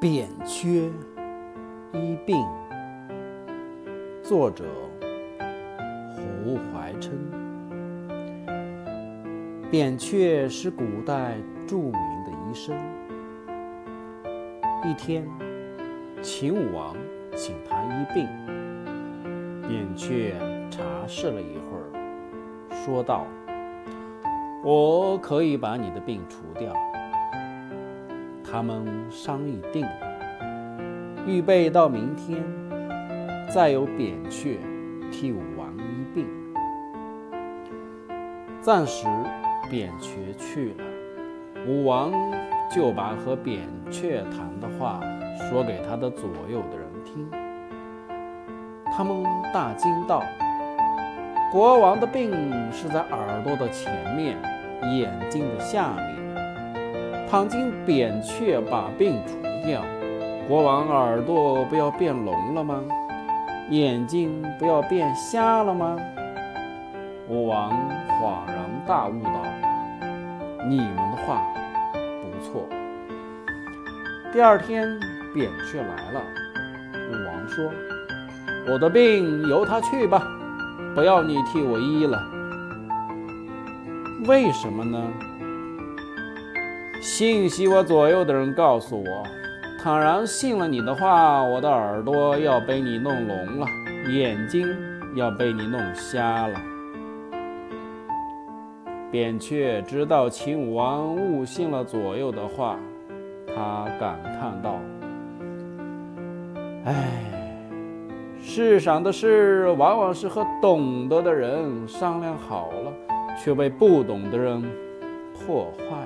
扁鹊医病，作者胡怀琛。扁鹊是古代著名的医生。一天，秦武王请他医病，扁鹊查视了一会儿，说道：“我可以把你的病除掉。”他们商议定了，预备到明天，再由扁鹊替武王医病。暂时，扁鹊去了，武王就把和扁鹊谈的话说给他的左右的人听。他们大惊道：“国王的病是在耳朵的前面，眼睛的下面。”倘经扁鹊把病除掉，国王耳朵不要变聋了吗？眼睛不要变瞎了吗？武王恍然大悟道：“你们的话不错。”第二天，扁鹊来了，武王说：“我的病由他去吧，不要你替我医了。为什么呢？”信息我左右的人告诉我，倘然信了你的话，我的耳朵要被你弄聋了，眼睛要被你弄瞎了。扁鹊知道秦武王误信了左右的话，他感叹道：“唉，世上的事往往是和懂得的人商量好了，却被不懂的人破坏。”